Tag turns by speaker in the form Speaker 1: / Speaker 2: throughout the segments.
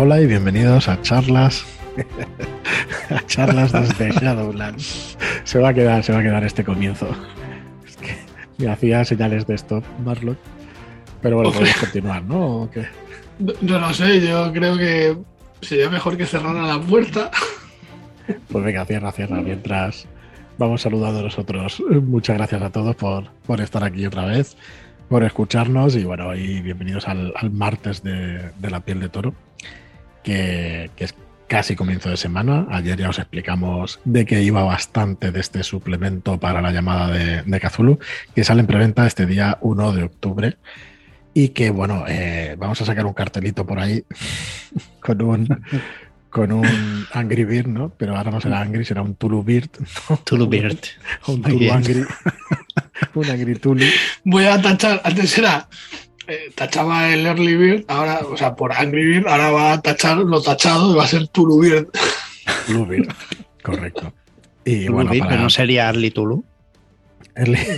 Speaker 1: Hola y bienvenidos a charlas. a charlas desde Shadowlands. Se va a quedar, se va a quedar este comienzo. Es que me hacía señales de stop, Marlon. Pero bueno, podemos continuar, ¿no? ¿O qué?
Speaker 2: No, no lo sé, yo creo que sería mejor que cerrara la puerta.
Speaker 1: Pues venga, cierra, cierra, mientras vamos saludando a nosotros. Muchas gracias a todos por, por estar aquí otra vez, por escucharnos y bueno, y bienvenidos al, al martes de, de la piel de toro, que, que es casi comienzo de semana. Ayer ya os explicamos de que iba bastante de este suplemento para la llamada de, de Cthulhu, que sale en preventa este día 1 de octubre. Y que bueno, eh, vamos a sacar un cartelito por ahí con un con un Angry Bird, ¿no? Pero ahora no será Angry, será un Tulu Bird. ¿no?
Speaker 3: Tulu Bird.
Speaker 1: Un Tulu. Angry. un Angry Tulu.
Speaker 2: Voy a tachar, antes era, eh, tachaba el Early Bird, ahora, o sea, por Angry Bird, ahora va a tachar lo tachado y va a ser Tulu Bird.
Speaker 1: Tulu Bird. Correcto. Y
Speaker 3: Tulu
Speaker 1: bueno,
Speaker 3: Beer,
Speaker 1: para
Speaker 3: pero no sería Arly Tulu.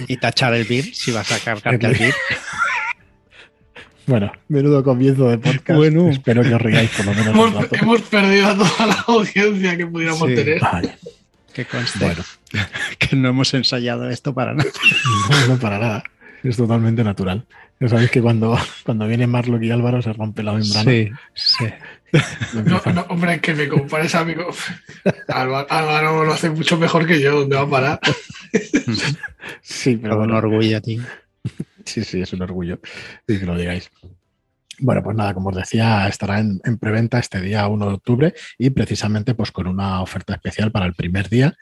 Speaker 3: Y tachar el beer si vas a cargarte el beer.
Speaker 1: bueno, menudo comienzo de podcast.
Speaker 3: Bueno.
Speaker 1: Espero que os riáis por lo menos un
Speaker 2: Hemos,
Speaker 1: rato.
Speaker 2: hemos perdido a toda la audiencia que pudiéramos
Speaker 3: Sí.
Speaker 2: tener.
Speaker 1: Vale,
Speaker 3: Que conste
Speaker 1: bueno,
Speaker 3: que no hemos ensayado esto para nada.
Speaker 1: no, no para nada. Es totalmente natural. Ya sabéis que cuando, cuando viene Marlock y Álvaro se rompe la membrana.
Speaker 3: sí.
Speaker 1: y
Speaker 2: No, no, hombre, que me compares a co- Álvaro, Álvaro lo hace mucho mejor que yo, ¿dónde va a parar?
Speaker 1: Sí, pero
Speaker 3: un
Speaker 1: bueno,
Speaker 3: orgullo, tío.
Speaker 1: Sí, sí, es un orgullo y que lo digáis. Bueno, pues nada, como os decía, estará en, en preventa este día 1 de octubre y precisamente pues con una oferta especial para el primer día.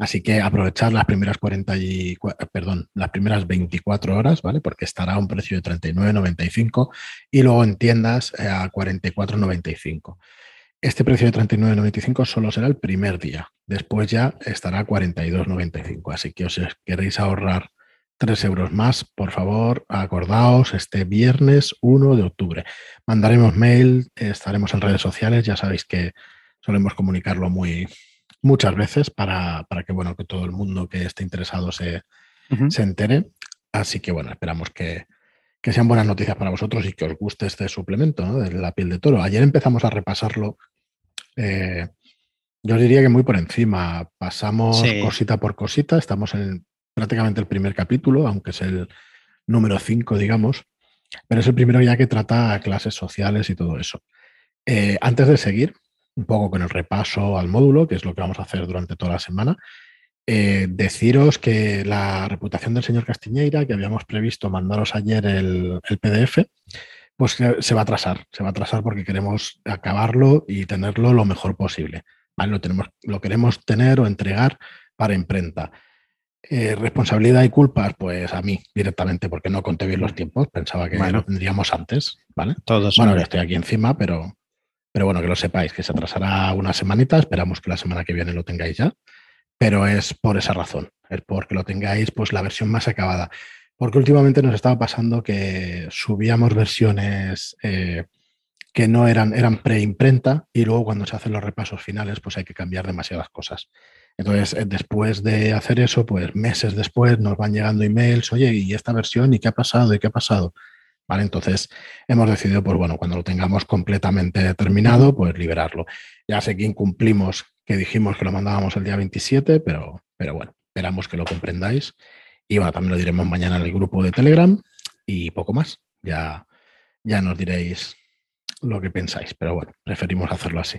Speaker 1: Así que aprovechar las primeras 40 y, perdón, las primeras 24 horas, ¿vale? Porque estará a un precio de 39,95 y luego en tiendas eh, a 44,95. Este precio de 39,95 solo será el primer día. Después ya estará a 42,95. Así que os queréis ahorrar 3 euros más, por favor, acordaos este viernes 1 de octubre. Mandaremos mail, estaremos en redes sociales, ya sabéis que solemos comunicarlo muy muchas veces para, para que bueno que todo el mundo que esté interesado se, se entere. Así que bueno, esperamos que, que sean buenas noticias para vosotros y que os guste este suplemento ¿no? de la piel de toro. Ayer empezamos a repasarlo. eh, yo os diría que muy por encima. Pasamos
Speaker 3: Sí.
Speaker 1: cosita por cosita. Estamos en prácticamente el primer capítulo, aunque es el número 5, digamos. Pero es el primero ya que trata clases sociales y todo eso. Eh, antes de seguir, un poco con el repaso al módulo, que es lo que vamos a hacer durante toda la semana, eh, deciros que la reputación del señor Castiñeira, que habíamos previsto mandaros ayer el, el PDF, pues se va a atrasar, se va a atrasar porque queremos acabarlo y tenerlo lo mejor posible. ¿vale? Lo, tenemos, lo queremos tener o entregar para imprenta. Eh, responsabilidad y culpas, pues a mí directamente, porque no conté bien los tiempos, pensaba que
Speaker 3: Bueno.
Speaker 1: lo tendríamos antes, ¿vale?
Speaker 3: Todos.
Speaker 1: Bueno, estoy aquí encima, pero, pero bueno, que lo sepáis, que se atrasará una semanita, esperamos que la semana que viene lo tengáis ya, pero es por esa razón, es porque lo tengáis pues la versión más acabada. Porque últimamente nos estaba pasando que subíamos versiones eh, que no eran, eran preimprenta y luego cuando se hacen los repasos finales pues hay que cambiar demasiadas cosas. Entonces, eh, después de hacer eso, pues meses después nos van llegando emails, oye, ¿y esta versión? ¿Y qué ha pasado? ¿Y qué ha pasado? Entonces, hemos decidido, pues bueno, cuando lo tengamos completamente terminado, pues liberarlo. Ya sé que incumplimos que dijimos que lo mandábamos el día 27, pero, pero bueno, esperamos que lo comprendáis. Y bueno, también lo diremos mañana en el grupo de Telegram y poco más. Ya, ya nos diréis lo que pensáis, pero bueno, preferimos hacerlo así.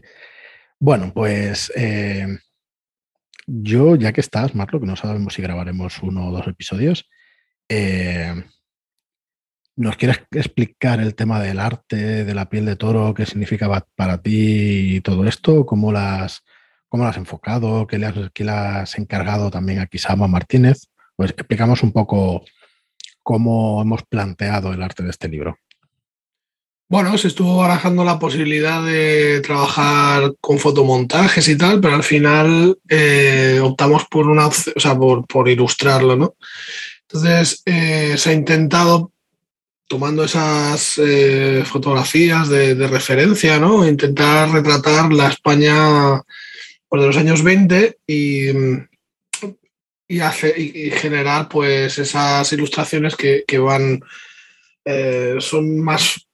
Speaker 1: Bueno, pues eh, yo, ya que estás, Marlo, que no sabemos si grabaremos uno o dos episodios, eh, ¿nos quieres explicar el tema del arte, de la piel de toro, qué significa pa- para ti y todo esto? ¿Cómo las, cómo has enfocado? ¿Qué le has, qué le has encargado también a Kisama Martínez? Pues explicamos un poco cómo hemos planteado el arte de este libro.
Speaker 2: Bueno, se estuvo barajando la posibilidad de trabajar con fotomontajes y tal, pero al final eh, optamos por una o sea, por, por ilustrarlo, ¿no? Entonces eh, se ha intentado, tomando esas eh, fotografías de, referencia, ¿no? Intentar retratar la España pues, de los años 20 y, y, hace, y, y generar pues esas ilustraciones que, que van, eh, son más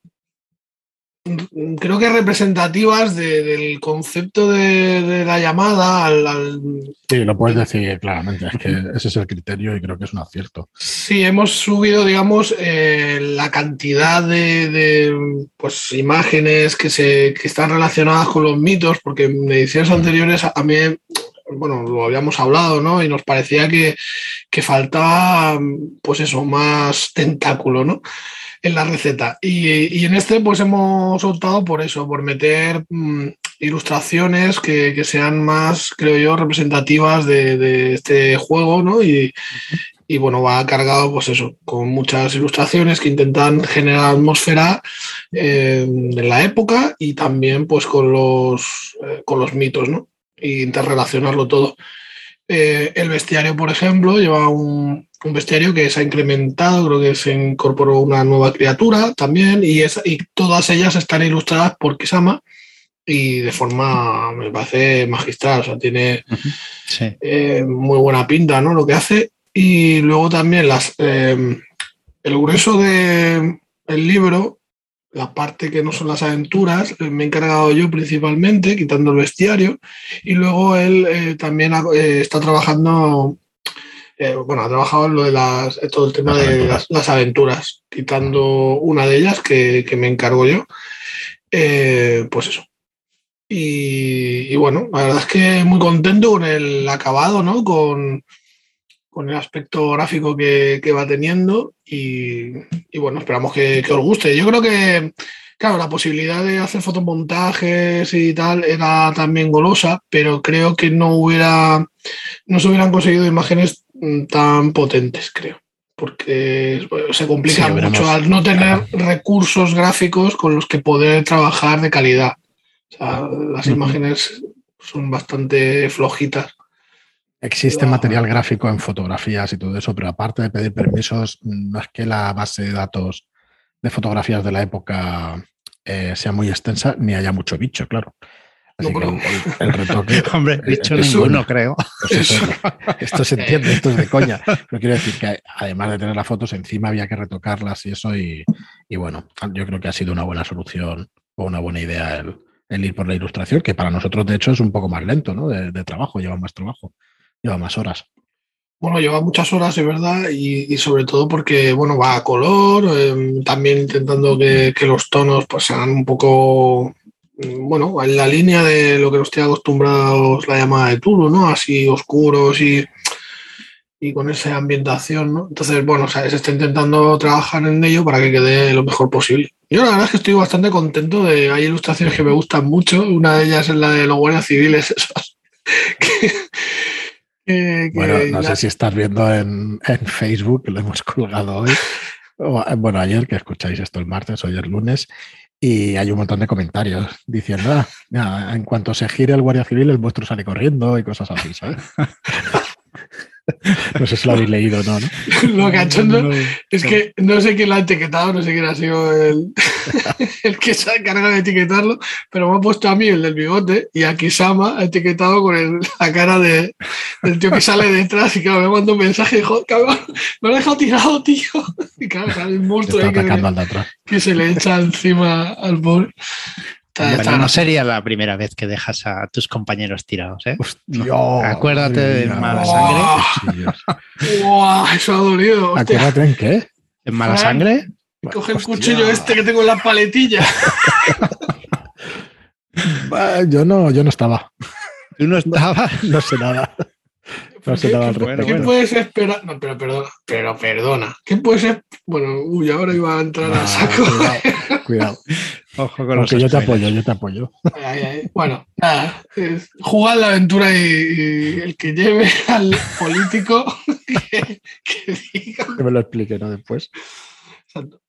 Speaker 2: creo que representativas de- del concepto de, de la llamada al, al-
Speaker 1: Sí, lo puedes decir claramente. Es que ese es el criterio y creo que es un acierto.
Speaker 2: Sí, hemos subido, digamos, eh, la cantidad de, de, pues, imágenes que, se, que están relacionadas con los mitos, porque en ediciones anteriores a, a mí, bueno, lo habíamos hablado, ¿no? Y nos parecía que, que faltaba, pues eso, más tentáculo, ¿no? La receta. Y, y en este, pues hemos optado por eso, por meter mm, ilustraciones que, sean más, creo yo, representativas de, este juego, ¿no? Y, y bueno, va cargado, pues eso, con muchas ilustraciones que intentan generar atmósfera eh, de la época y también pues con los, eh, con los mitos, ¿no? E interrelacionarlo todo. Eh, el bestiario, por ejemplo, lleva un, un bestiario que se ha incrementado, creo que se incorporó una nueva criatura también, y, es, y todas ellas están ilustradas por Kisama y de forma, me parece, magistral, o sea, tiene
Speaker 3: Sí.
Speaker 2: eh, muy buena pinta, ¿no? Lo que hace. Y luego también las, eh, el grueso del libro, la parte que no son las aventuras, eh, me he encargado yo principalmente, quitando el bestiario. Y luego él eh, también ha- eh, está trabajando, eh, bueno, ha trabajado en lo de las, todo el tema
Speaker 1: Las
Speaker 2: de
Speaker 1: aventuras.
Speaker 2: las, las aventuras, quitando una de ellas que, que me encargo yo. Pues eso. Y, y bueno, la verdad es que muy contento con el acabado, ¿no? Con, con el aspecto gráfico que, que va teniendo y, y bueno, esperamos que, que os guste. Yo creo que, claro, la posibilidad de hacer fotomontajes y tal era también golosa, pero creo que no hubiera, no se hubieran conseguido imágenes mm, tan potentes, creo. Porque bueno, se complica
Speaker 1: Sí,
Speaker 2: mucho al no tener recursos gráficos con los que poder trabajar de calidad. O sea, las imágenes son bastante flojitas.
Speaker 1: Existe material gráfico en fotografías y todo eso, pero aparte de pedir permisos, no es que la base de datos de fotografías de la época eh, sea muy extensa, ni haya mucho bicho, claro. Así
Speaker 2: No,
Speaker 1: que el, retoque.
Speaker 3: Hombre, dicho
Speaker 1: es
Speaker 3: ninguno,
Speaker 1: un-
Speaker 3: creo.
Speaker 1: pues esto se entiende, esto es de coña. Pero quiero decir que además de tener las fotos, encima había que retocarlas y eso, y, y bueno, yo creo que ha sido una buena solución o una buena idea el, el ir por la ilustración, que para nosotros, de hecho, es un poco más lento, ¿no? De, de trabajo, lleva más trabajo, lleva más horas.
Speaker 2: Bueno, lleva muchas horas, es verdad, y, sobre todo porque, bueno, va a color, eh, también intentando que, los tonos pues sean un poco, bueno, en la línea de lo que nos tiene acostumbrados la llamada de Tulu, ¿no? Así oscuros y, y con esa ambientación, ¿no? Entonces, bueno, o sea, se está intentando trabajar en ello para que quede lo mejor posible. Yo la verdad es que estoy bastante contento de, hay ilustraciones que me gustan mucho, una de ellas es la de los guardias civiles que-
Speaker 1: Bueno, no sé si estás viendo en, en Facebook, que lo hemos colgado hoy. o, bueno, ayer, que escucháis esto el martes, hoy es lunes, y hay un montón de comentarios diciendo, ah, ya, en cuanto se gire el Guardia Civil, el vuestro sale corriendo y cosas así, ¿sabes? no sé si lo habéis leído o no, ¿no?
Speaker 2: Lo cachondo
Speaker 3: No,
Speaker 2: es que no sé quién lo ha etiquetado, no sé quién ha sido el, el que se ha encargado de etiquetarlo, pero me ha puesto a mí el del bigote y a Kisama ha etiquetado con el- la cara de, del tío que sale detrás y claro, me manda un mensaje dijo, cabrón, me lo he dejado tirado, tío. Y claro, el monstruo ahí que, que se le echa encima al pobre.
Speaker 3: Bueno, no sería la primera vez que dejas a tus compañeros tirados, ¿eh?
Speaker 1: Hostia,
Speaker 3: Acuérdate de mala
Speaker 1: mía.
Speaker 2: sangre. Eso ha dolido. hostia.
Speaker 1: Acuérdate en qué.
Speaker 3: ¿En mala
Speaker 2: Fran.
Speaker 3: sangre?
Speaker 2: Coge el
Speaker 1: Hostia.
Speaker 2: cuchillo este que tengo en la paletilla.
Speaker 1: Yo no, yo no estaba.
Speaker 3: Tú no estabas.
Speaker 1: No sé nada. No sé
Speaker 2: ¿Qué,
Speaker 1: nada al
Speaker 2: qué-
Speaker 1: respecto.
Speaker 2: qué puedes esperar? No, pero perdona, pero perdona. ¿Qué puedes ser? Bueno, uy, ahora iba a entrar
Speaker 1: No,
Speaker 2: al saco.
Speaker 1: cuidado, cuidado.
Speaker 3: Ojo con los
Speaker 1: yo te apoyo, yo te apoyo.
Speaker 2: Ay, ay, ay. Bueno, nada. es jugar la aventura y, y el que lleve al político que, que diga.
Speaker 1: Que me lo explique, ¿no? Después.
Speaker 2: Exacto.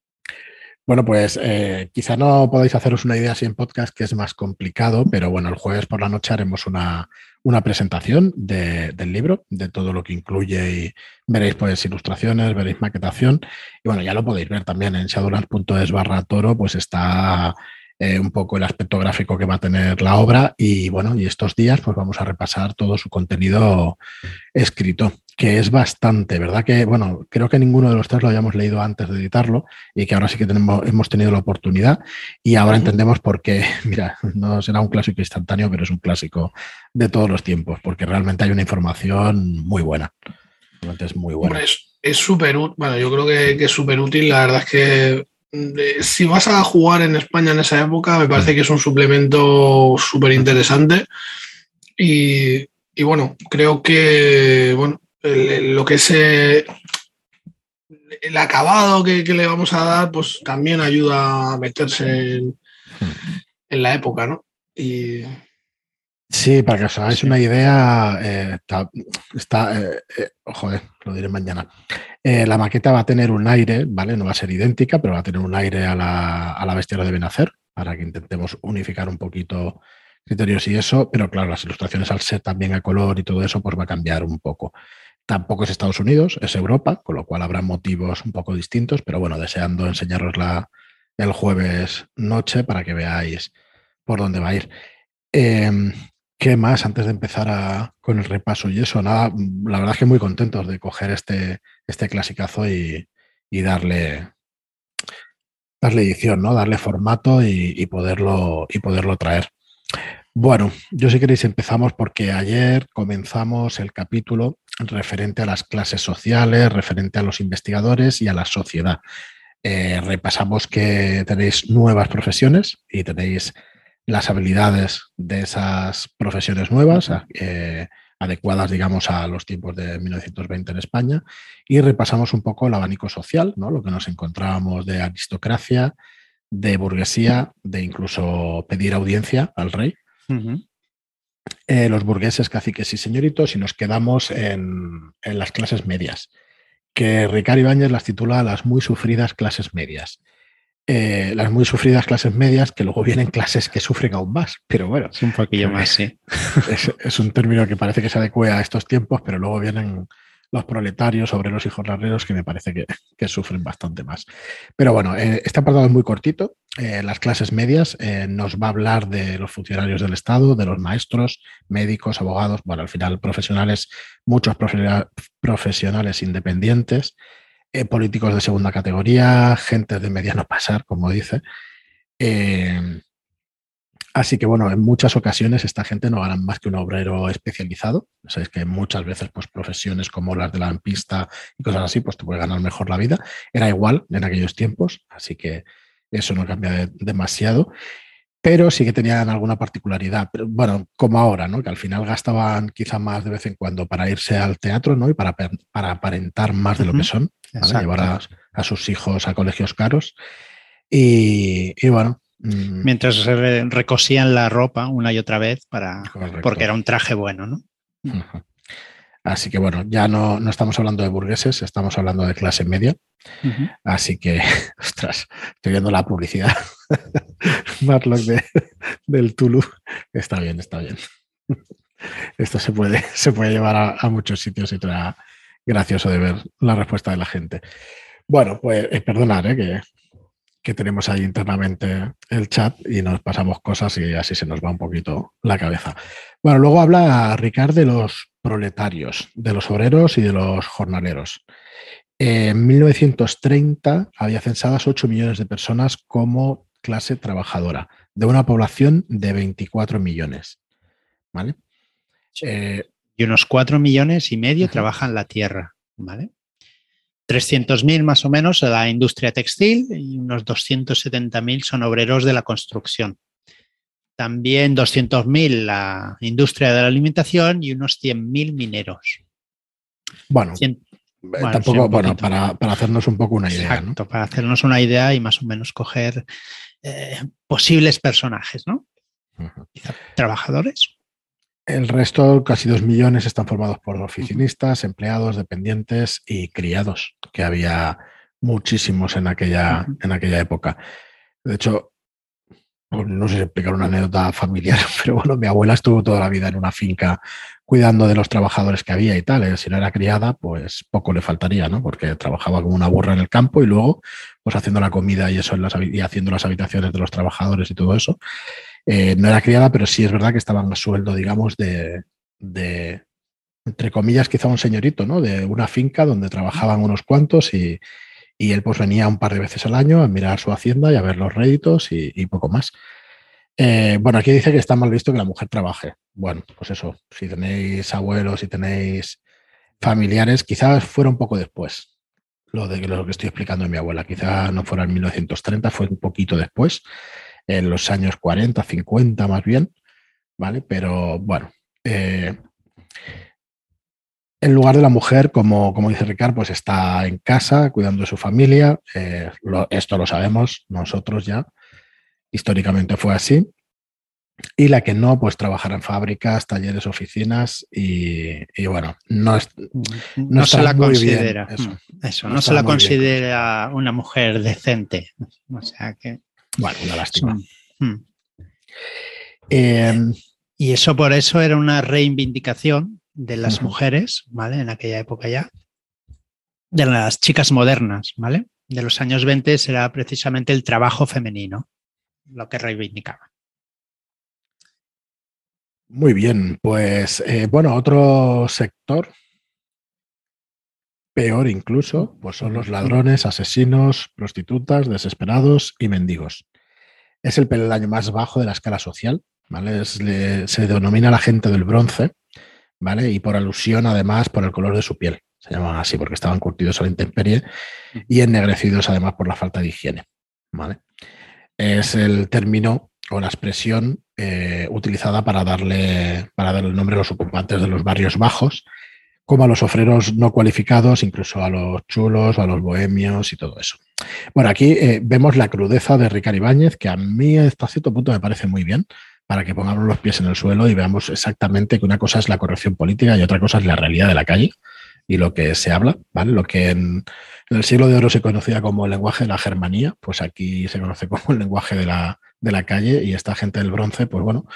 Speaker 1: Bueno, pues eh, quizá no podáis haceros una idea así en podcast, que es más complicado, pero bueno, el jueves por la noche haremos una, una presentación de- del libro, de todo lo que incluye y veréis pues ilustraciones, veréis maquetación y bueno, ya lo podéis ver también en shadowlands.es barra toro, pues está eh, un poco el aspecto gráfico que va a tener la obra y bueno, y estos días pues vamos a repasar todo su contenido escrito. Que es bastante, ¿verdad? Que, bueno, creo que ninguno de los tres lo habíamos leído antes de editarlo y que ahora sí que tenemos, hemos tenido la oportunidad y ahora entendemos por qué, mira, no será un clásico instantáneo, pero es un clásico de todos los tiempos, porque realmente hay una información muy buena. Realmente es muy buena.
Speaker 2: es súper útil, bueno, yo creo que, es súper útil, la verdad es que si vas a jugar en España en esa época, me parece que es un suplemento súper interesante. Y, y, bueno, creo que bueno, lo que es el acabado que, le vamos a dar, pues también ayuda a meterse en, la época, ¿no? Y...
Speaker 1: Sí, para que os hagáis una idea, eh, está, eh, eh, joder, lo diré mañana. la maqueta va a tener un aire, ¿vale? No va a ser idéntica, pero va a tener un aire a la, a la bestia deben hacer, para que intentemos unificar un poquito criterios y eso, pero claro, las ilustraciones al ser también a color y todo eso, pues va a cambiar un poco. Tampoco es Estados Unidos, es Europa, con lo cual habrá motivos un poco distintos, pero bueno, deseando enseñarosla el jueves noche para que veáis por dónde va a ir. Em, ¿Qué más antes de empezar con el repaso y eso? Nada, la verdad es que muy contentos de coger este, este clasicazo y, darle, darle edición, ¿no? Darle formato y, poderlo, y poderlo traer. Bueno, yo si queréis empezamos porque ayer comenzamos el capítulo referente a las clases sociales, referente a los investigadores y a la sociedad. Eh, repasamos que tenéis nuevas profesiones y tenéis las habilidades de esas profesiones nuevas, eh, adecuadas, digamos, a los tiempos de 1920 en España, y repasamos un poco el abanico social, ¿no? lo que nos encontrábamos de aristocracia, de burguesía, de incluso pedir audiencia al rey, eh, los burgueses, caciques y señoritos, y nos quedamos en, las clases medias, que Ricardo Ibáñez las titula las muy sufridas clases medias. Eh, las muy sufridas clases medias, que luego vienen clases que sufren aún más, pero bueno.
Speaker 3: Es un poquillo más, sí.
Speaker 1: Es, un término que parece que se adecue a estos tiempos, pero luego vienen los proletarios, obreros y jornaleros, que me parece que, sufren bastante más. Pero bueno, eh, este apartado es muy cortito. Eh, las clases medias eh, nos va a hablar de los funcionarios del Estado, de los maestros, médicos, abogados, bueno, al final profesionales, muchos profesionales independientes, políticos de segunda categoría, gente de mediano pasar, como dice. Así que bueno, en muchas ocasiones esta gente no gana más que un obrero especializado. Sabéis que muchas veces pues profesiones como las de la pista y cosas así, pues te puede ganar mejor la vida. Era igual en aquellos tiempos, así que eso no cambia demasiado. Pero sí que tenían alguna particularidad. bueno, como ahora, ¿no? Que al final gastaban quizá más de vez en cuando para irse al teatro, ¿no? Y para, para aparentar más de lo que son, llevar a, sus hijos a colegios caros. y bueno,
Speaker 3: Mm. Mientras recosían la ropa una y otra vez para porque era un traje bueno, ¿no?
Speaker 1: Así que bueno, ya no, no, estamos hablando de burgueses, estamos hablando de clase media. Así que, ostras, estoy viendo la publicidad. Marlock del Tulu. Está bien, está bien. Esto se puede, se puede llevar a, muchos sitios y será gracioso de ver la respuesta de la gente. Bueno, pues eh, perdonad, eh, que que tenemos ahí internamente el chat y nos pasamos cosas y así se nos va un poquito la cabeza. Bueno, luego habla Ricard de los proletarios, de los obreros y de los jornaleros. En 1930 había censadas 8 millones de personas como clase trabajadora, de una población de 24 millones. ¿Vale?
Speaker 3: Eh, y unos 4 millones y medio trabajan la tierra. ¿Vale? 300.000 más o menos de la industria textil y unos 270.000 son obreros de la construcción. También 200.000 la industria de la alimentación y unos 100.000 mineros.
Speaker 1: Bueno, eh, tampoco, bueno, para, hacernos un poco una idea.
Speaker 3: Exacto, para hacernos una idea y más o menos coger eh, posibles personajes, ¿no? Trabajadores.
Speaker 1: El resto, casi dos millones, están formados por oficinistas, empleados, dependientes y criados, que había muchísimos en aquella, en aquella época. De hecho, pues, no sé si explicar una anécdota familiar, pero bueno, mi abuela estuvo toda la vida en una finca cuidando de los trabajadores que había y tal. ¿eh? Si no era criada, pues poco le faltaría, ¿no? Porque trabajaba como una burra en el campo y luego, pues haciendo la comida y eso y haciendo las habitaciones de los trabajadores y todo eso. Eh, no era criada, pero sí es verdad que estaban a sueldo, digamos, de, entre comillas, quizá un señorito, ¿no? De una finca donde trabajaban unos cuantos y, y él pues venía un par de veces al año a mirar su hacienda y a ver los réditos y, poco más. Eh, bueno, aquí dice que está mal visto que la mujer trabaje. Bueno, pues eso, si tenéis abuelos, si tenéis familiares, quizás fuera un poco después lo de lo que estoy explicando de mi abuela. Quizá no fuera en 1930, fue un poquito después, en los años 40, 50 más bien, ¿vale? Pero bueno, eh, en lugar de la mujer, como, como dice Ricard, pues está en casa cuidando de su familia. Eh, esto lo sabemos nosotros ya. Históricamente fue así. Y la que no, pues trabajar en fábricas, talleres, oficinas y, bueno, no, es,
Speaker 3: no, se la considera. eso, no, se la considera una mujer decente. O sea que.
Speaker 1: Bueno, una lástima. Hmm.
Speaker 3: Em, y eso por eso era una reivindicación de las mujeres, ¿vale? En aquella época ya, de las chicas modernas, ¿vale? De los años 20 será precisamente el trabajo femenino lo que reivindicaba.
Speaker 1: Muy bien, pues eh, bueno, otro sector peor incluso, pues son los ladrones, asesinos, prostitutas, desesperados y mendigos. Es el peldaño más bajo de la escala social, ¿vale? se denomina la gente del bronce ¿vale? Y por alusión, además, por el color de su piel. Se llaman así porque estaban curtidos a la intemperie y ennegrecidos, además, por la falta de higiene, ¿vale? Es el término o la expresión eh, utilizada para darle, para darle el nombre a los ocupantes de los barrios bajos, como a los ofreros no cualificados, incluso a los chulos, a los bohemios y todo eso. Bueno, aquí eh, vemos la crudeza de Ricardo Ibáñez, que a mí hasta cierto punto me parece muy bien, para que pongamos los pies en el suelo y veamos exactamente que una cosa es la corrección política y otra cosa es la realidad de la calle y lo que se habla, ¿vale? Lo que en, el siglo de oro se conocía como el lenguaje de la Germanía, pues aquí se conoce como el lenguaje de la, de la calle y esta gente del bronce, pues bueno,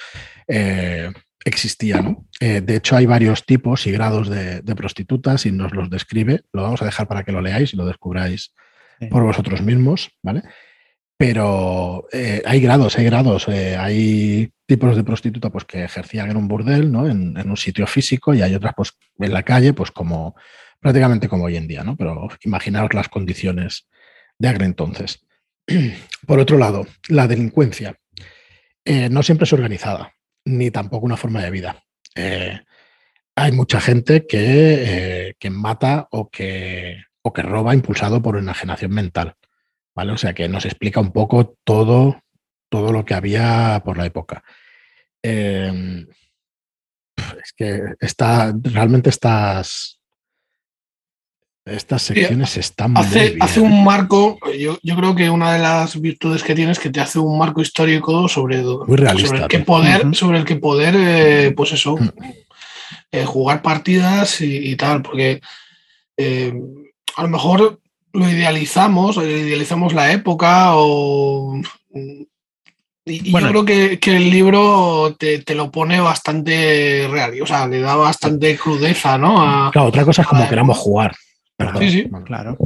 Speaker 1: eh, existía, ¿no? Eh, de hecho, hay varios tipos y grados de, prostitutas y nos los describe. Lo vamos a dejar para que lo leáis y lo descubráis por vosotros mismos, ¿vale? Pero eh, hay grados, hay grados. hay tipos de prostituta pues, que ejercían en un burdel, ¿no? En, un sitio físico, y hay otras pues, en la calle, pues como prácticamente como hoy en día, ¿no? Pero imaginaos las condiciones de aquel entonces. Por otro lado, la delincuencia eh, no siempre es organizada, ni tampoco una forma de vida. Eh, hay mucha gente que, eh, que mata o que, o que roba impulsado por enajenación mental. ¿vale? O sea que nos explica un poco todo, todo lo que había por la época. Em, es que está, realmente estas, estas secciones están
Speaker 2: hace,
Speaker 1: muy bien.
Speaker 2: Hace un marco, yo, creo que una de las virtudes que tiene es que te hace un marco histórico sobre, el que poder, sobre el que poder, eh, pues eso, mm. eh, jugar partidas y, tal, porque eh, a lo mejor lo idealizamos, idealizamos la época o y, yo creo que, el libro te, lo pone bastante real, o sea, le da bastante crudeza, ¿no?
Speaker 1: claro, otra cosa es como queramos jugar.
Speaker 2: Sí, sí, claro.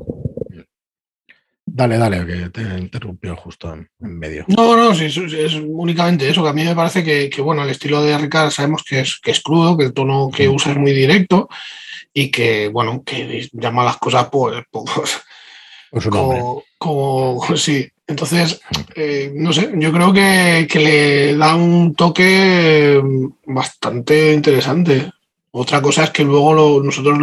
Speaker 1: Dale, dale, que te interrumpió justo en, medio.
Speaker 2: No, no, sí, es, únicamente eso, que a mí me parece que, bueno, el estilo de Ricard sabemos que es, que es crudo, que el tono que usa es muy directo y que, bueno, que llama las cosas por, como, como, sí, entonces, eh, no sé, yo creo que, le da un toque bastante interesante. Otra cosa es que luego nosotros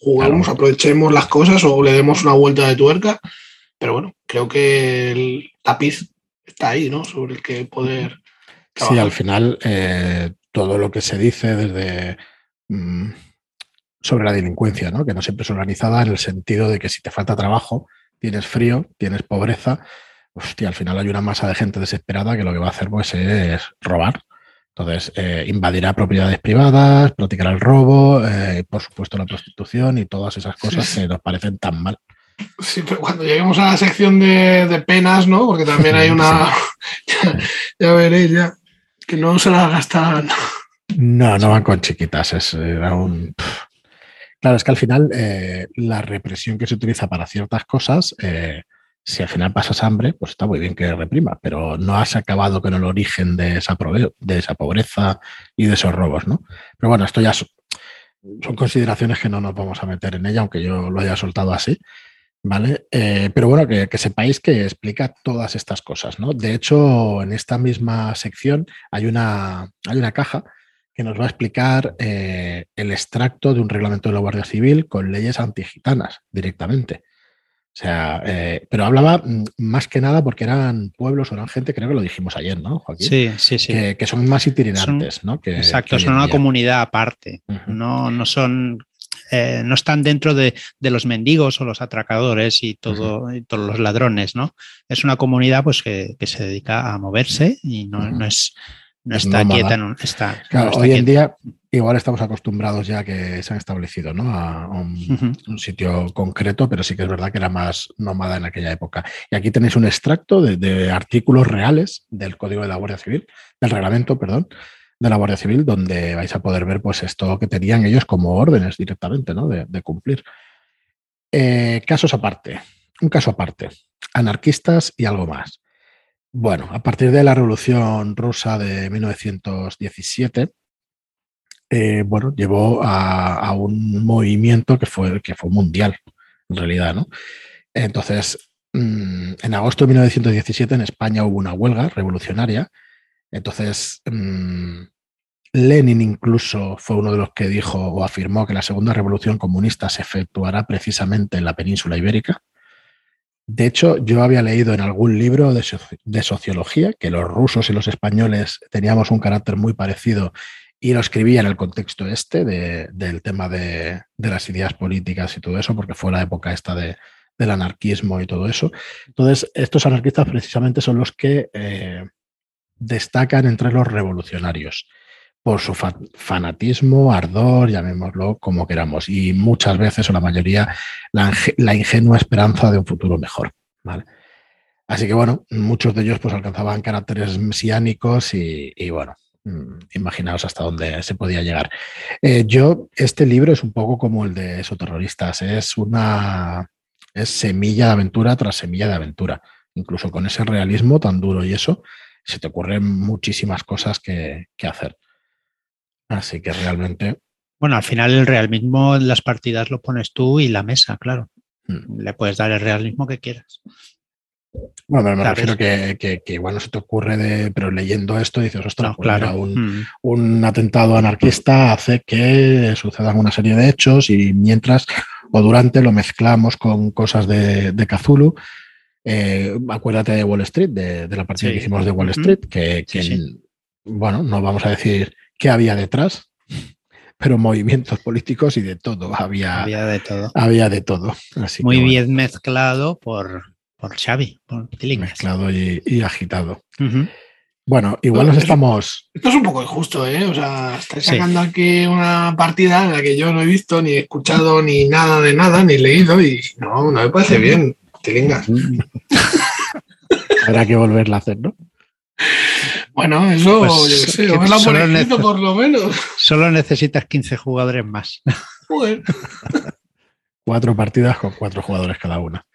Speaker 2: juguemos, aprovechemos las cosas o le demos una vuelta de tuerca. Pero bueno, creo que el tapiz está ahí, ¿no? Sobre el que poder.
Speaker 1: Sí, al final eh, todo lo que se dice desde mm, sobre la delincuencia, ¿no? Que no siempre es organizada en el sentido de que si te falta trabajo, tienes frío, tienes pobreza, hostia, al final hay una masa de gente desesperada que lo que va a hacer pues, es robar. Entonces, eh, invadirá propiedades privadas, practicará el robo, eh, por supuesto la prostitución y todas esas cosas que nos parecen tan mal.
Speaker 2: Sí, pero cuando lleguemos a la sección de, penas, ¿no? Porque también hay una. ya, veréis, ya. Que no se la gastan.
Speaker 1: No, no van con chiquitas. Es un. Claro, es que al final eh, la represión que se utiliza para ciertas cosas si al final pasas hambre, pues está muy bien que reprima, pero no has acabado con el origen de esa, pobreza y de esos robos, ¿no? Pero bueno, esto ya son consideraciones que no nos vamos a meter en ella, aunque yo lo haya soltado así. ¿Vale? Eh, pero bueno, que, sepáis que explica todas estas cosas, ¿no? De hecho, en esta misma sección hay una, hay una caja que nos va a explicar eh, el extracto de un reglamento de la Guardia Civil con leyes antigitanas directamente. O sea, eh, pero hablaba mm, más que nada porque eran pueblos o eran gente, creo que lo dijimos ayer, ¿no, Joaquín?
Speaker 3: Sí, sí, sí.
Speaker 1: Que, son más itinerantes, ¿no?
Speaker 3: exacto, son una comunidad aparte. no, no son eh, no están dentro de, los mendigos o los atracadores y, todo, todos los ladrones, ¿no? Es una comunidad pues, que, se dedica a moverse y no, es, no está quieta. No, está,
Speaker 1: hoy en día igual estamos acostumbrados ya que se han establecido ¿no? a un, sitio concreto, pero sí que es verdad que era más nómada en aquella época. Y aquí tenéis un extracto de, de artículos reales del Código de la Guardia Civil, del reglamento, perdón, de la Guardia Civil, donde vais a poder ver pues esto que tenían ellos como órdenes directamente ¿no? de, cumplir. Eh, casos aparte, un caso aparte, anarquistas y algo más. Bueno, a partir de la Revolución Rusa de 1917, eh, bueno, llevó a, un movimiento que fue, que fue mundial, en realidad, ¿no? Entonces, mm, en agosto de 1917 en España hubo una huelga revolucionaria. Entonces, mm, Lenin incluso fue uno de los que dijo o afirmó que la segunda revolución comunista se efectuará precisamente en la península ibérica. De hecho, yo había leído en algún libro de, sociología que los rusos y los españoles teníamos un carácter muy parecido y lo escribía en el contexto este del tema de, las ideas políticas y todo eso, porque fue la época esta del anarquismo y todo eso. Entonces, estos anarquistas precisamente son los que eh, destacan entre los revolucionarios por su fanatismo, ardor, llamémoslo como queramos, y muchas veces, o la mayoría, la, ingenua esperanza de un futuro mejor. ¿vale? Así que bueno, muchos de ellos pues alcanzaban caracteres mesiánicos y, bueno, mm, imaginaos hasta dónde se podía llegar. Eh, yo, este libro es un poco como el de esos terroristas, es una es semilla de aventura tras semilla de aventura. Incluso con ese realismo tan duro y eso, se te ocurren muchísimas cosas que hacer. Así que realmente.
Speaker 3: Bueno, al final el realismo en las partidas lo pones tú y la mesa, claro. Mm. Le puedes dar el realismo que quieras.
Speaker 1: Bueno, me refiero que, que, igual no se te ocurre de, pero leyendo esto dices, ostras, pues claro. un, mm. un, atentado anarquista hace que sucedan una serie de hechos y mientras o durante lo mezclamos con cosas de, de Cthulhu. Eh, acuérdate de Wall Street, de, la partida que hicimos de Wall Street, que, bueno, no vamos a decir qué había detrás, pero movimientos políticos y de todo. Había,
Speaker 3: había de todo.
Speaker 1: Había de todo.
Speaker 3: Muy bien mezclado por, por Xavi, por
Speaker 1: Mezclado y, agitado. Bueno, igual nos estamos.
Speaker 2: Esto es un poco injusto, ¿eh? O sea, estáis sacando aquí una partida en la que yo no he visto, ni escuchado, ni nada de nada, ni leído, y no, no me parece bien. Tilingas.
Speaker 1: Habrá que volverla a hacer, ¿no?
Speaker 2: Bueno, eso, pues, yo sé, por lo menos.
Speaker 3: Solo necesitas 15 jugadores más.
Speaker 1: cuatro partidas con cuatro jugadores cada una.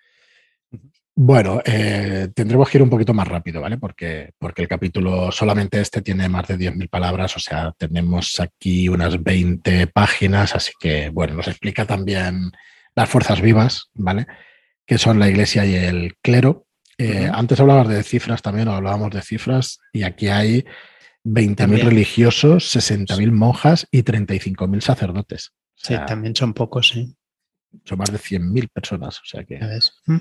Speaker 1: Bueno, eh, tendremos que ir un poquito más rápido, ¿vale? Porque, porque el capítulo, solamente este tiene más de 10.000 palabras, o sea, tenemos aquí unas 20 páginas, así que, bueno, nos explica también las fuerzas vivas, ¿vale? Que son la iglesia y el clero, eh, antes hablabas de cifras también, o hablábamos de cifras, y aquí hay 20.000 religiosos, 60.000 monjas y 35.000 sacerdotes.
Speaker 3: sí, también son pocos, sí.
Speaker 1: Son más de 100.000 personas, o sea que. ¿Mm?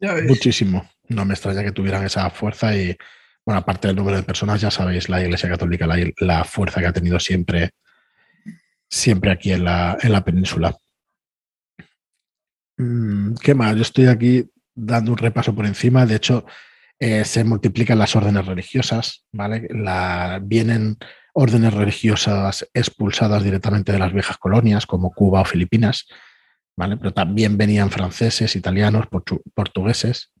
Speaker 1: Muchísimo. No me extraña que tuvieran esa fuerza y, bueno, aparte del número de personas, ya sabéis, la Iglesia Católica, la, fuerza que ha tenido siempre, siempre aquí en la, en la península. Mm, ¿Qué más? Yo estoy aquí dando un repaso por encima, de hecho, eh, se multiplican las órdenes religiosas, ¿vale? La, vienen órdenes religiosas expulsadas directamente de las viejas colonias, como Cuba o Filipinas, ¿vale? Pero también venían franceses, italianos, portugueses,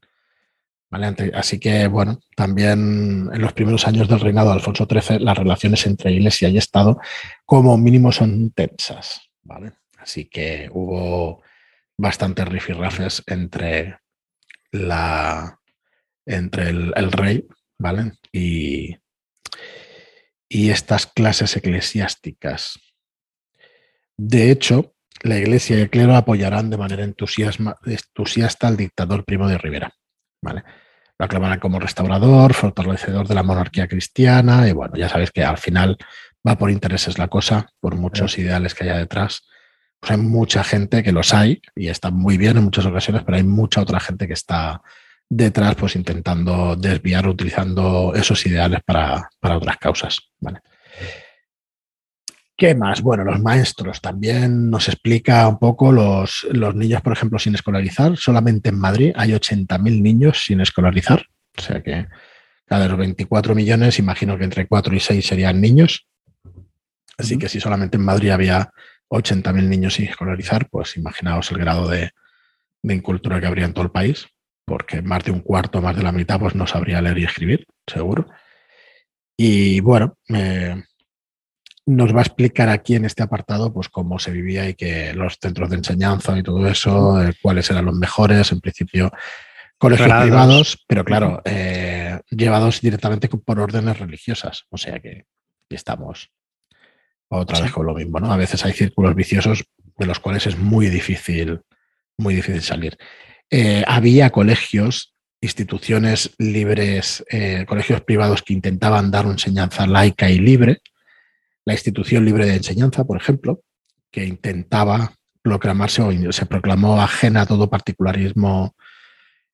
Speaker 1: ¿vale? Así que, bueno, también en los primeros años del reinado de Alfonso XIII, las relaciones entre Iglesia y Estado, como mínimo, son tensas, ¿vale? Así que hubo bastantes rifirrafes entre la, entre el, rey, ¿vale? Y, y estas clases eclesiásticas. De hecho, la Iglesia y el clero apoyarán de manera entusiasta al dictador Primo de Rivera. ¿vale? Lo aclamarán como restaurador, fortalecedor de la monarquía cristiana y bueno, ya sabéis que al final va por intereses la cosa, por muchos ideales que haya detrás. Pues hay mucha gente que los hay y está muy bien en muchas ocasiones, pero hay mucha otra gente que está detrás pues intentando desviar utilizando esos ideales para, para otras causas. ¿vale? ¿Qué más? Bueno, los maestros también nos explica un poco los, los niños, por ejemplo, sin escolarizar. Solamente en Madrid hay 80.000 niños sin escolarizar. O sea que cada los 24 millones, imagino que entre 4 y 6 serían niños. Así que si solamente en Madrid había 80.000 niños sin escolarizar, pues imaginaos el grado de, de, incultura que habría en todo el país, porque más de un cuarto, más de la mitad, pues no sabría leer y escribir, seguro. Y bueno, eh, nos va a explicar aquí en este apartado pues cómo se vivía y que los centros de enseñanza y todo eso, eh, cuáles eran los mejores, en principio colegios privados, pero claro, eh, llevados directamente por órdenes religiosas. O sea que estamos otra vez con lo mismo, ¿no? A veces hay círculos viciosos de los cuales es muy difícil, muy difícil salir. Eh, había colegios, instituciones libres, colegios privados que intentaban dar una enseñanza laica y libre, la institución libre de enseñanza, por ejemplo, que intentaba proclamarse o se proclamó ajena a todo particularismo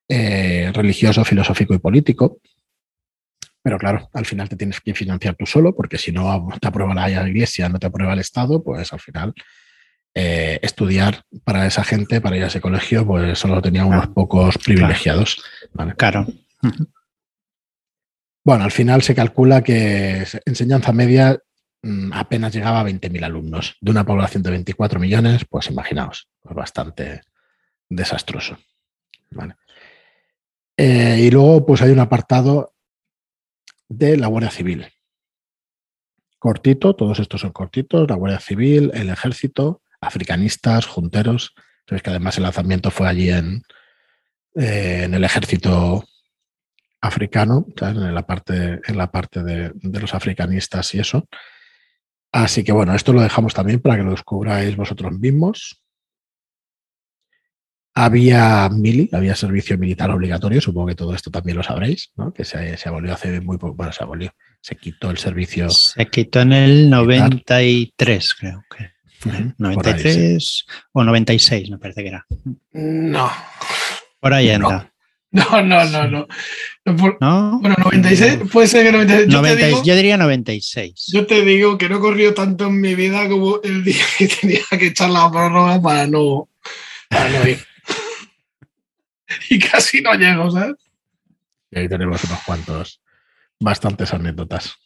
Speaker 1: eh, religioso, filosófico y político. Pero claro, al final te tienes que financiar tú solo, porque si no te aprueba la iglesia, no te aprueba el Estado, pues al final eh, estudiar para esa gente, para ir a ese colegio, pues solo tenía unos pocos privilegiados.
Speaker 3: Claro.
Speaker 1: Bueno, al final se calcula que enseñanza media apenas llegaba a 20.000 alumnos. De una población de 24 millones, pues imaginaos, pues bastante desastroso. Eh, y luego, pues hay un apartado de la Guardia Civil. Cortito, todos estos son cortitos, la Guardia Civil, el Ejército, africanistas, junteros. Sabéis que además el lanzamiento fue allí en, eh, en el ejército africano, en la parte, en la parte de los africanistas y eso. Así que bueno, esto lo dejamos también para que lo descubráis vosotros mismos. Había mili, había servicio militar obligatorio, supongo que todo esto también lo sabréis, ¿no? que se, se abolió hace muy poco, bueno, se abolió, se quitó el servicio.
Speaker 3: Se quitó en el 93, creo que. 93 o 96, me parece que era.
Speaker 2: No.
Speaker 3: Por ahí anda.
Speaker 2: No, no, no, no. no. Bueno, 96, puede ser que 96.
Speaker 3: Yo, digo, yo, diría 96.
Speaker 2: Yo te digo que no he corrido tanto en mi vida como el día que tenía que echar la prórroga para no, para no ir. y casi no llego, ¿sabes?
Speaker 1: Y ahí tenemos unos cuantos, bastantes anécdotas.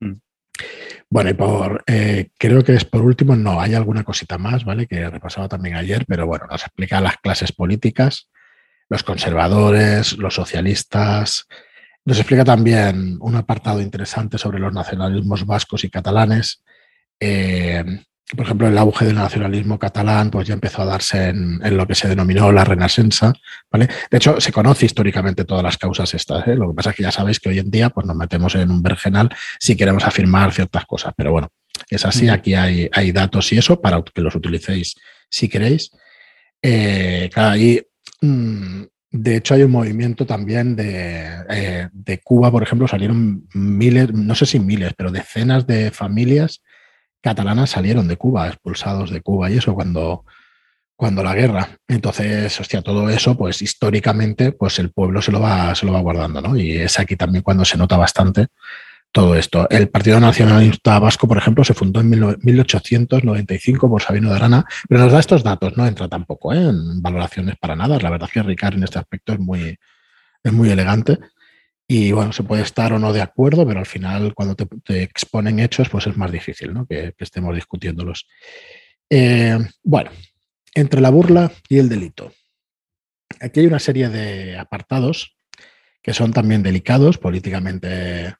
Speaker 1: Mm. Bueno, y por, eh, creo que es por último, no, hay alguna cosita más, ¿vale? Que he repasado también ayer, pero bueno, nos explica las clases políticas los conservadores, los socialistas. Nos explica también un apartado interesante sobre los nacionalismos vascos y catalanes. Eh, por ejemplo, el auge del nacionalismo catalán pues ya empezó a darse en, lo que se denominó la Renacença. ¿vale? De hecho, se conoce históricamente todas las causas estas. ¿eh? Lo que pasa es que ya sabéis que hoy en día pues, nos metemos en un vergenal si queremos afirmar ciertas cosas. Pero bueno, es así. Aquí hay, hay datos y eso para que los utilicéis si queréis. Eh, y Mm, de hecho, hay un movimiento también eh, de, Cuba, por ejemplo, salieron miles, no sé si miles, pero decenas de familias catalanas salieron de Cuba, expulsados de Cuba y eso cuando, cuando la guerra. Entonces, hostia, todo eso, pues históricamente, pues el pueblo se lo va, se lo va guardando, ¿no? Y es aquí también cuando se nota bastante todo esto. El Partido Nacionalista Vasco, por ejemplo, se fundó en 1895 por Sabino de Arana, pero nos da estos datos, no entra tampoco ¿eh? en valoraciones para nada. La verdad es que Ricard en este aspecto es muy, es muy elegante. Y bueno, se puede estar o no de acuerdo, pero al final cuando te, exponen hechos, pues es más difícil ¿no? que, estemos discutiéndolos. Eh, bueno, entre la burla y el delito. Aquí hay una serie de apartados que son también delicados, políticamente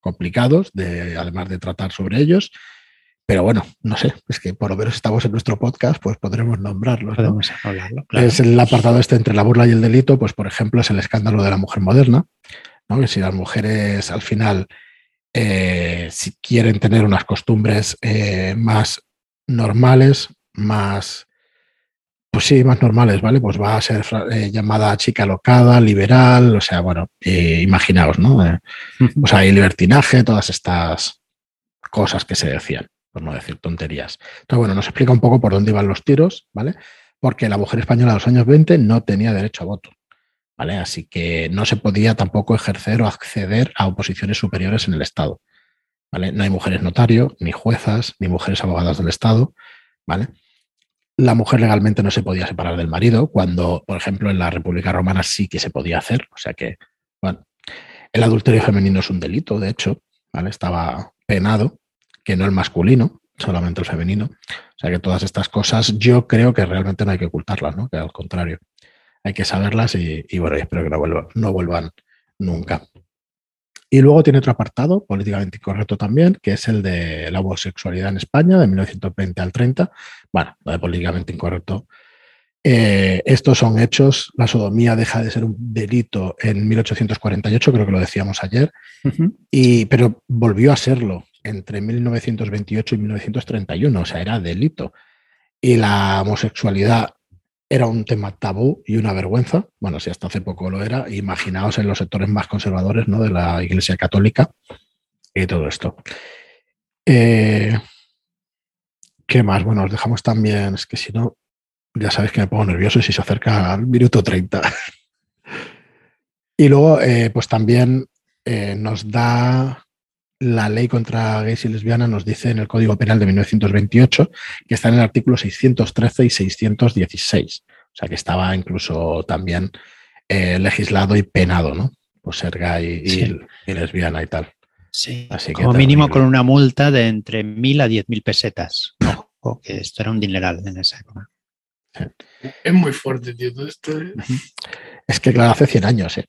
Speaker 1: complicados, de, además de tratar sobre ellos. Pero bueno, no sé, es que por lo menos estamos en nuestro podcast, pues podremos nombrarlos.
Speaker 3: Podemos hablarlo.
Speaker 1: Es el apartado este entre la burla y el delito, pues por ejemplo es el escándalo de la mujer moderna, ¿no? que si las mujeres al final, eh, si quieren tener unas costumbres eh, más normales, más, pues sí, más normales, ¿vale? Pues va a ser eh, llamada chica locada, liberal, o sea, bueno, eh, imaginaos, ¿no? Eh, o sea, hay libertinaje, todas estas cosas que se decían, por no decir tonterías. Entonces, bueno, nos explica un poco por dónde iban los tiros, ¿vale? Porque la mujer española de los años 20 no tenía derecho a voto. ¿Vale? Así que no se podía tampoco ejercer o acceder a oposiciones superiores en el Estado. ¿Vale? No hay mujeres notario, ni juezas, ni mujeres abogadas del Estado. ¿vale? La mujer legalmente no se podía separar del marido, cuando, por ejemplo, en la República Romana sí que se podía hacer. O sea que, bueno, el adulterio femenino es un delito, de hecho, ¿vale? Estaba penado, que no el masculino, solamente el femenino. O sea que todas estas cosas yo creo que realmente no hay que ocultarlas, ¿no? Que al contrario hay que saberlas y, bueno, espero que no no vuelvan nunca. Y luego tiene otro apartado, políticamente incorrecto también, que es el de la homosexualidad en España, de 1920 al 30. Bueno, lo de políticamente incorrecto. Eh, estos son hechos, la sodomía deja de ser un delito en 1848, creo que lo decíamos ayer, y, pero volvió a serlo entre 1928 y 1931, o sea, era delito. Y la homosexualidad era un tema tabú y una vergüenza. Bueno, si hasta hace poco lo era, imaginaos en los sectores más conservadores ¿no? de la Iglesia Católica y todo esto. Eh, ¿Qué más? Bueno, os dejamos también, es que si no, ya sabéis que me pongo nervioso si se acerca al minuto 30. y luego, eh, pues también eh, nos da la ley contra gays y lesbianas nos dice en el Código Penal de 1928 que está en el artículo 613 y 616. O sea que estaba incluso también eh, legislado y penado, ¿no? Por ser gay y, lesbiana y tal.
Speaker 3: Sí, Así como mínimo con una multa de entre mil a diez mil pesetas. Ojo, que esto era un dineral en esa época.
Speaker 2: Es muy fuerte, tío, todo esto. ¿eh?
Speaker 1: Es que claro, hace 100 años, ¿eh?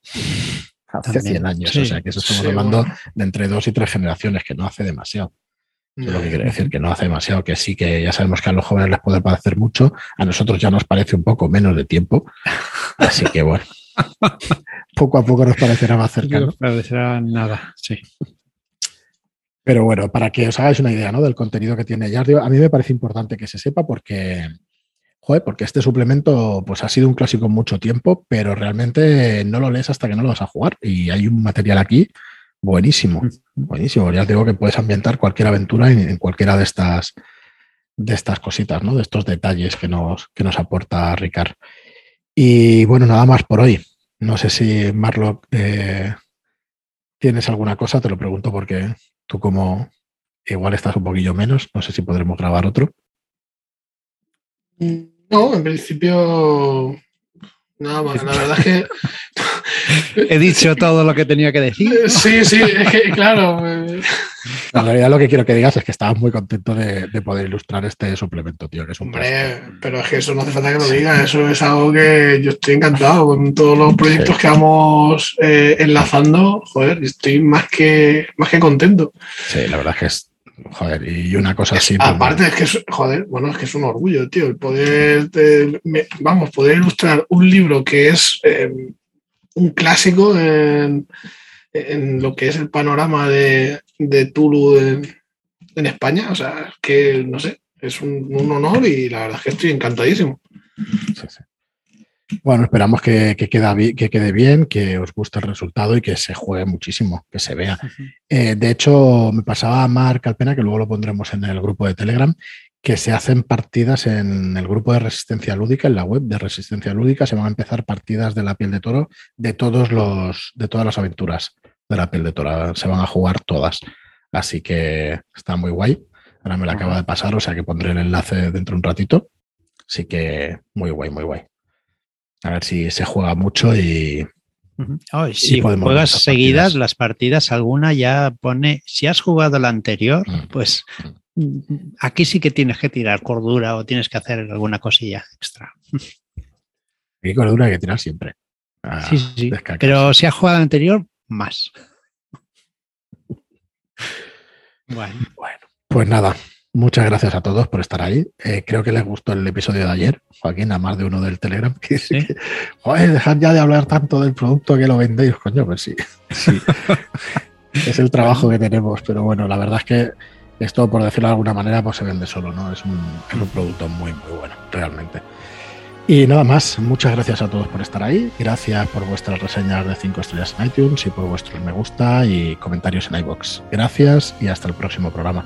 Speaker 1: Hace 100 años. o sea, que eso estamos hablando de entre dos y tres generaciones, que no hace demasiado. Eso es lo que quiere decir, que no hace demasiado, que sí, que ya sabemos que a los jóvenes les puede parecer mucho, a nosotros ya nos parece un poco menos de tiempo. Así que bueno, poco a poco nos parecerá más cercano. Nos
Speaker 3: parecerá nada, sí.
Speaker 1: Pero bueno, para que os hagáis una idea ¿no? del contenido que tiene Yardio, a mí me parece importante que se sepa porque Joder, porque este suplemento pues ha sido un clásico mucho tiempo, pero realmente no lo lees hasta que no lo vas a jugar. Y hay un material aquí buenísimo, buenísimo. Ya digo que puedes ambientar cualquier aventura en, cualquiera de estas, de estas cositas, ¿no? De estos detalles que nos, que nos aporta Ricard. Y bueno, nada más por hoy. No sé si Marlock eh, tienes alguna cosa, te lo pregunto porque tú como igual estás un poquillo menos, no sé si podremos grabar otro.
Speaker 2: No, en principio nada más. La verdad es que.
Speaker 3: He dicho todo lo que tenía que decir.
Speaker 2: Sí, sí, es que, claro. En
Speaker 1: realidad lo que quiero que digas es que estabas muy contento de, poder ilustrar este suplemento, tío. Que es un
Speaker 2: Hombre, pero es que eso no hace falta que lo digas. Eso es algo que yo estoy encantado con todos los proyectos que vamos eh, enlazando. Joder, estoy más que, más que contento.
Speaker 1: Sí, la verdad es que es Joder, y una cosa así.
Speaker 2: Pues, aparte, es que es, joder, bueno, es que es un orgullo, tío, el poder, vamos, poder ilustrar un libro que es em, un clásico en, lo que es el panorama de, de Tulu en, España. O sea, que, no sé, es un, honor y la verdad es que estoy encantadísimo. Sí, sí.
Speaker 1: Bueno, esperamos que, que, que, quede bien, que os guste el resultado y que se juegue muchísimo, que se vea. Eh, de hecho, me pasaba a Marc Alpena, que luego lo pondremos en el grupo de Telegram, que se hacen partidas en el grupo de Resistencia Lúdica, en la web de Resistencia Lúdica, se van a empezar partidas de la piel de toro de todos los, de todas las aventuras de la piel de toro. Se van a jugar todas. Así que está muy guay. Ahora me la acaba de pasar, o sea que pondré el enlace dentro de un ratito. Así que muy guay, muy guay. A ver si se juega mucho y.
Speaker 3: si juegas seguidas las partidas, alguna ya pone. Si has jugado la anterior, mm. pues mm, aquí sí que tienes que tirar cordura o tienes que hacer alguna cosilla extra.
Speaker 1: Y cordura hay que tirar siempre.
Speaker 3: sí, sí. Pero si has jugado la anterior, más.
Speaker 1: Bueno. bueno, pues nada, Muchas gracias a todos por estar ahí. Eh, creo que les gustó el episodio de ayer, Joaquín, a más de uno del Telegram, que ¿Sí? dejad ya de hablar tanto del producto que lo vendéis, coño, pues sí. es el trabajo que tenemos, pero bueno, la verdad es que Esto, por decirlo de alguna manera, pues se vende solo, ¿no? Es un, es un producto muy, muy bueno, realmente. Y nada más, muchas gracias a todos por estar ahí. Gracias por vuestras reseñas de 5 estrellas en iTunes y por vuestros me gusta y comentarios en iBox. Gracias y hasta el próximo programa.